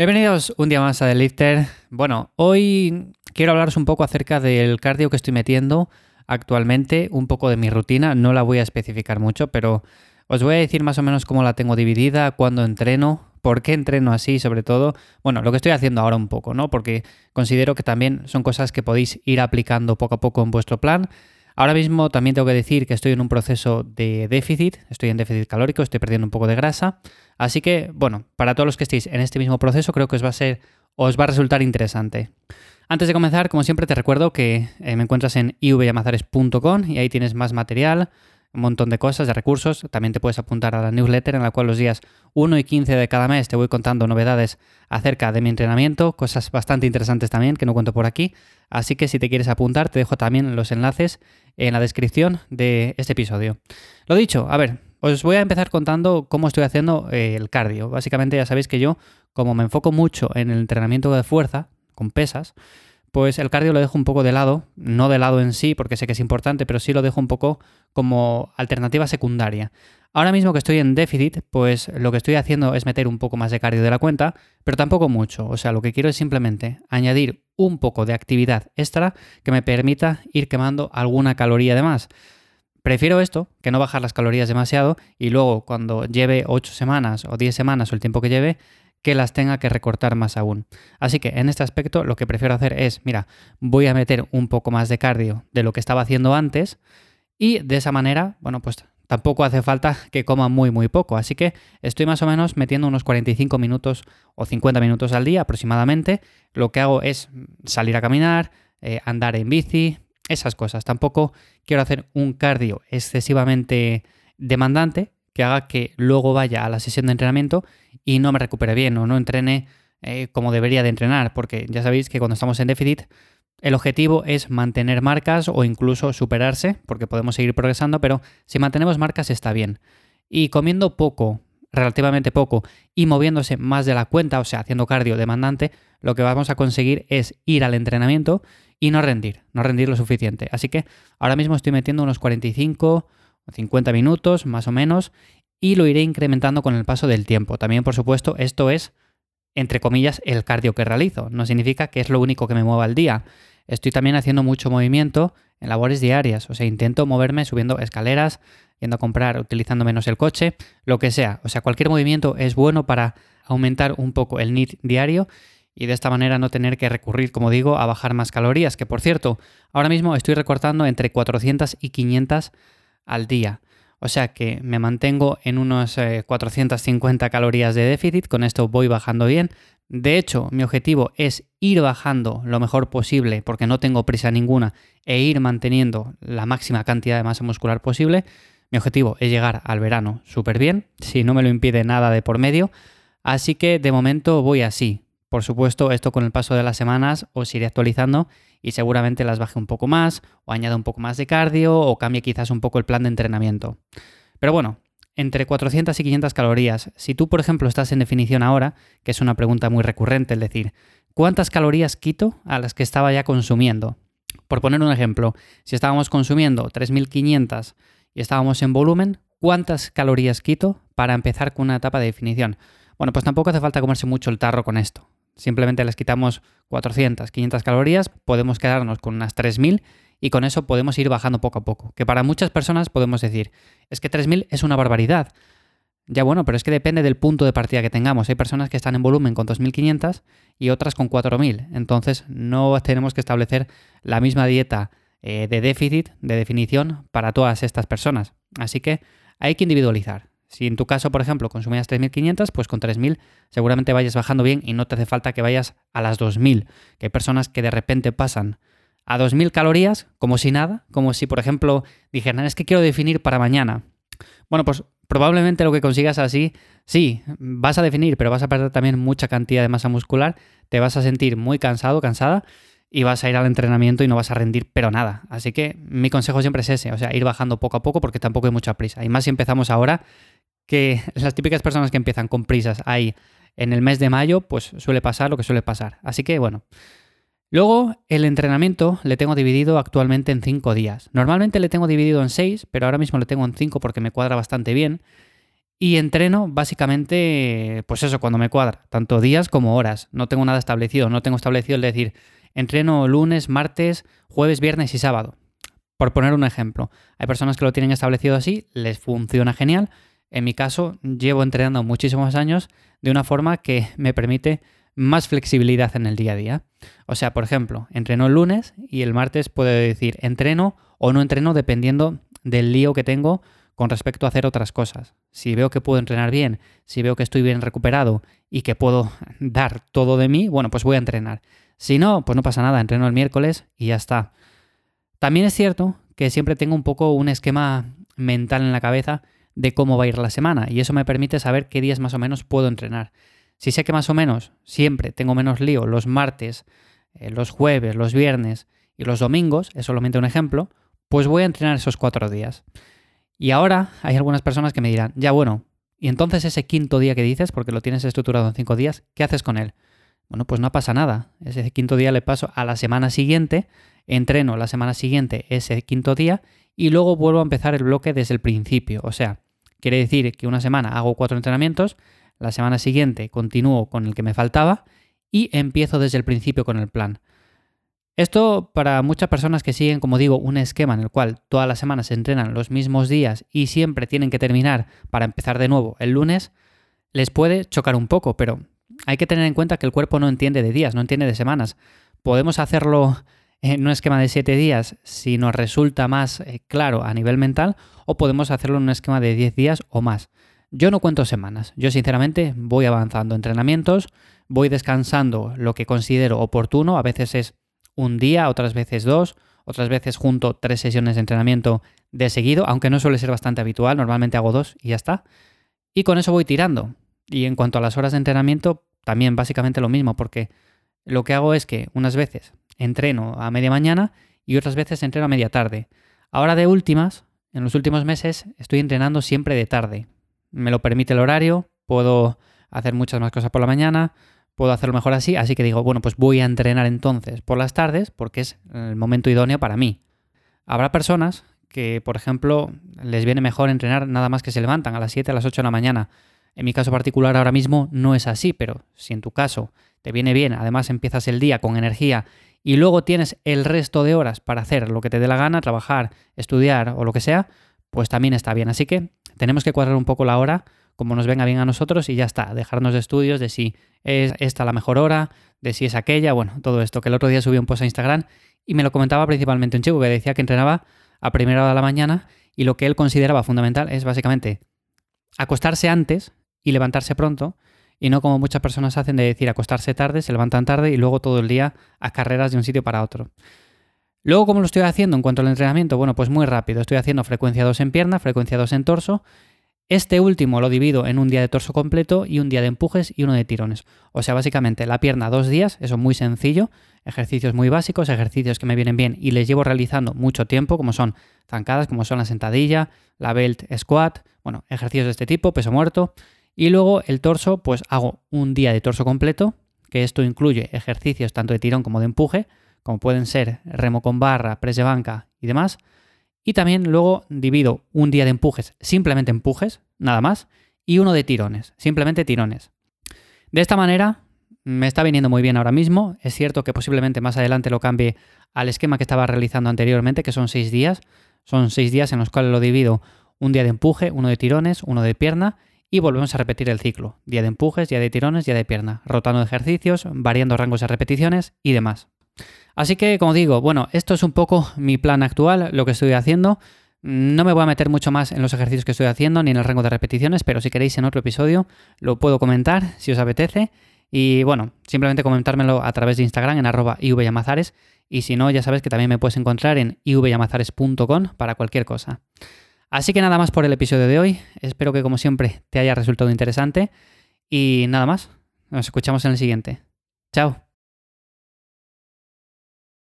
Bienvenidos un día más a The Lifter. Bueno, hoy quiero hablaros un poco acerca del cardio que estoy metiendo actualmente, un poco de mi rutina. No la voy a especificar mucho, pero os voy a decir más o menos cómo la tengo dividida, cuándo entreno, por qué entreno así, sobre todo. Bueno, lo que estoy haciendo ahora un poco, ¿no? Porque considero que también son cosas que podéis ir aplicando poco a poco en vuestro plan. Ahora mismo también tengo que decir que estoy en un proceso de déficit, estoy en déficit calórico, estoy perdiendo un poco de grasa. Así que, bueno, para todos los que estéis en este mismo proceso, creo que os va a ser, os va a resultar interesante. Antes de comenzar, como siempre, te recuerdo que eh, me encuentras en ivyamazares.com y ahí tienes más material, un montón de cosas, de recursos. También te puedes apuntar a la newsletter en la cual los días 1 y 15 de cada mes te voy contando novedades acerca de mi entrenamiento, cosas bastante interesantes también que no cuento por aquí. Así que si te quieres apuntar, te dejo también los enlaces en la descripción de este episodio. Lo dicho, a ver, os voy a empezar contando cómo estoy haciendo eh, el cardio. Básicamente ya sabéis que yo, como me enfoco mucho en el entrenamiento de fuerza, con pesas, pues el cardio lo dejo un poco de lado, no de lado en sí, porque sé que es importante, pero sí lo dejo un poco como alternativa secundaria. Ahora mismo que estoy en déficit, pues lo que estoy haciendo es meter un poco más de cardio de la cuenta, pero tampoco mucho. O sea, lo que quiero es simplemente añadir un poco de actividad extra que me permita ir quemando alguna caloría de más. Prefiero esto, que no bajar las calorías demasiado y luego cuando lleve 8 semanas o 10 semanas o el tiempo que lleve, que las tenga que recortar más aún. Así que en este aspecto lo que prefiero hacer es, mira, voy a meter un poco más de cardio de lo que estaba haciendo antes y de esa manera, bueno, pues tampoco hace falta que coma muy muy poco. Así que estoy más o menos metiendo unos 45 minutos o 50 minutos al día aproximadamente. Lo que hago es salir a caminar, eh, andar en bici, esas cosas. Tampoco quiero hacer un cardio excesivamente demandante que haga que luego vaya a la sesión de entrenamiento y no me recupere bien o no entrene eh, como debería de entrenar, porque ya sabéis que cuando estamos en déficit el objetivo es mantener marcas o incluso superarse, porque podemos seguir progresando, pero si mantenemos marcas está bien. Y comiendo poco, relativamente poco, y moviéndose más de la cuenta, o sea, haciendo cardio demandante, lo que vamos a conseguir es ir al entrenamiento y no rendir, no rendir lo suficiente. Así que ahora mismo estoy metiendo unos 45 o 50 minutos, más o menos, y lo iré incrementando con el paso del tiempo. También, por supuesto, esto es, entre comillas, el cardio que realizo. No significa que es lo único que me mueva al día. Estoy también haciendo mucho movimiento en labores diarias, o sea, intento moverme subiendo escaleras, yendo a comprar, utilizando menos el coche, lo que sea. O sea, cualquier movimiento es bueno para aumentar un poco el NIT diario y de esta manera no tener que recurrir, como digo, a bajar más calorías, que por cierto, ahora mismo estoy recortando entre 400 y 500 al día. O sea que me mantengo en unos 450 eh, calorías de déficit, con esto voy bajando bien. De hecho, mi objetivo es ir bajando lo mejor posible, porque no tengo prisa ninguna, e ir manteniendo la máxima cantidad de masa muscular posible. Mi objetivo es llegar al verano súper bien, si no me lo impide nada de por medio. Así que de momento voy así. Por supuesto, esto con el paso de las semanas os iré actualizando y seguramente las baje un poco más, o añada un poco más de cardio, o cambie quizás un poco el plan de entrenamiento. Pero bueno, entre 400 y 500 calorías. Si tú, por ejemplo, estás en definición ahora, que es una pregunta muy recurrente, es decir, ¿cuántas calorías quito a las que estaba ya consumiendo? Por poner un ejemplo, si estábamos consumiendo 3.500 y estábamos en volumen, ¿cuántas calorías quito para empezar con una etapa de definición? Bueno, pues tampoco hace falta comerse mucho el tarro con esto simplemente les quitamos 400, 500 calorías, podemos quedarnos con unas 3000 y con eso podemos ir bajando poco a poco. Que para muchas personas podemos decir, es que 3000 es una barbaridad. Ya bueno, pero es que depende del punto de partida que tengamos. Hay personas que están en volumen con 2500 y otras con 4000. Entonces no tenemos que establecer la misma dieta eh, de déficit, de definición, para todas estas personas. Así que hay que individualizar. Si en tu caso, por ejemplo, consumías 3.500, pues con 3.000 seguramente vayas bajando bien y no te hace falta que vayas a las 2.000. Que hay personas que de repente pasan a 2.000 calorías como si nada, como si, por ejemplo, dijeran, es que quiero definir para mañana. Bueno, pues probablemente lo que consigas así, sí, vas a definir, pero vas a perder también mucha cantidad de masa muscular, te vas a sentir muy cansado, cansada y vas a ir al entrenamiento y no vas a rendir, pero nada. Así que mi consejo siempre es ese, o sea, ir bajando poco a poco porque tampoco hay mucha prisa. Y más si empezamos ahora, que las típicas personas que empiezan con prisas ahí en el mes de mayo, pues suele pasar lo que suele pasar. Así que bueno. Luego, el entrenamiento le tengo dividido actualmente en 5 días. Normalmente le tengo dividido en 6, pero ahora mismo le tengo en 5 porque me cuadra bastante bien. Y entreno básicamente, pues eso, cuando me cuadra, tanto días como horas. No tengo nada establecido, no tengo establecido el decir, entreno lunes, martes, jueves, viernes y sábado. Por poner un ejemplo, hay personas que lo tienen establecido así, les funciona genial. En mi caso, llevo entrenando muchísimos años de una forma que me permite más flexibilidad en el día a día. O sea, por ejemplo, entreno el lunes y el martes puedo decir entreno o no entreno dependiendo del lío que tengo con respecto a hacer otras cosas. Si veo que puedo entrenar bien, si veo que estoy bien recuperado y que puedo dar todo de mí, bueno, pues voy a entrenar. Si no, pues no pasa nada, entreno el miércoles y ya está. También es cierto que siempre tengo un poco un esquema mental en la cabeza de cómo va a ir la semana y eso me permite saber qué días más o menos puedo entrenar. Si sé que más o menos siempre tengo menos lío los martes, eh, los jueves, los viernes y los domingos, es solamente un ejemplo, pues voy a entrenar esos cuatro días. Y ahora hay algunas personas que me dirán, ya bueno, y entonces ese quinto día que dices, porque lo tienes estructurado en cinco días, ¿qué haces con él? Bueno, pues no pasa nada. Ese quinto día le paso a la semana siguiente, entreno la semana siguiente ese quinto día y luego vuelvo a empezar el bloque desde el principio. O sea, quiere decir que una semana hago cuatro entrenamientos, la semana siguiente continúo con el que me faltaba y empiezo desde el principio con el plan. Esto para muchas personas que siguen, como digo, un esquema en el cual todas las semanas se entrenan los mismos días y siempre tienen que terminar para empezar de nuevo el lunes, les puede chocar un poco, pero hay que tener en cuenta que el cuerpo no entiende de días, no entiende de semanas. Podemos hacerlo en un esquema de 7 días si nos resulta más eh, claro a nivel mental o podemos hacerlo en un esquema de 10 días o más. Yo no cuento semanas, yo sinceramente voy avanzando entrenamientos, voy descansando lo que considero oportuno, a veces es un día, otras veces dos, otras veces junto tres sesiones de entrenamiento de seguido, aunque no suele ser bastante habitual, normalmente hago dos y ya está. Y con eso voy tirando. Y en cuanto a las horas de entrenamiento, también básicamente lo mismo, porque lo que hago es que unas veces entreno a media mañana y otras veces entreno a media tarde. Ahora de últimas, en los últimos meses, estoy entrenando siempre de tarde. Me lo permite el horario, puedo hacer muchas más cosas por la mañana, puedo hacerlo mejor así, así que digo, bueno, pues voy a entrenar entonces por las tardes porque es el momento idóneo para mí. Habrá personas que, por ejemplo, les viene mejor entrenar nada más que se levantan a las 7, a las 8 de la mañana. En mi caso particular ahora mismo no es así, pero si en tu caso te viene bien, además empiezas el día con energía y luego tienes el resto de horas para hacer lo que te dé la gana, trabajar, estudiar o lo que sea, pues también está bien. Así que tenemos que cuadrar un poco la hora como nos venga bien a nosotros y ya está, dejarnos de estudios de si es esta la mejor hora, de si es aquella, bueno, todo esto, que el otro día subí un post a Instagram y me lo comentaba principalmente un chico que decía que entrenaba a primera hora de la mañana y lo que él consideraba fundamental es básicamente acostarse antes y levantarse pronto y no como muchas personas hacen de decir acostarse tarde, se levantan tarde y luego todo el día a carreras de un sitio para otro. Luego, ¿cómo lo estoy haciendo en cuanto al entrenamiento? Bueno, pues muy rápido. Estoy haciendo frecuencia 2 en pierna, frecuencia 2 en torso este último lo divido en un día de torso completo y un día de empujes y uno de tirones. O sea, básicamente la pierna dos días, eso es muy sencillo, ejercicios muy básicos, ejercicios que me vienen bien y les llevo realizando mucho tiempo, como son zancadas, como son la sentadilla, la belt squat, bueno, ejercicios de este tipo, peso muerto. Y luego el torso, pues hago un día de torso completo, que esto incluye ejercicios tanto de tirón como de empuje, como pueden ser remo con barra, press de banca y demás. Y también luego divido un día de empujes, simplemente empujes, nada más, y uno de tirones, simplemente tirones. De esta manera me está viniendo muy bien ahora mismo. Es cierto que posiblemente más adelante lo cambie al esquema que estaba realizando anteriormente, que son seis días. Son seis días en los cuales lo divido un día de empuje, uno de tirones, uno de pierna y volvemos a repetir el ciclo. Día de empujes, día de tirones, día de pierna, rotando ejercicios, variando rangos de repeticiones y demás. Así que, como digo, bueno, esto es un poco mi plan actual, lo que estoy haciendo. No me voy a meter mucho más en los ejercicios que estoy haciendo ni en el rango de repeticiones, pero si queréis en otro episodio lo puedo comentar si os apetece. Y bueno, simplemente comentármelo a través de Instagram en arroba ivyamazares. Y si no, ya sabes que también me puedes encontrar en ivyamazares.com para cualquier cosa. Así que nada más por el episodio de hoy. Espero que como siempre te haya resultado interesante. Y nada más. Nos escuchamos en el siguiente. Chao.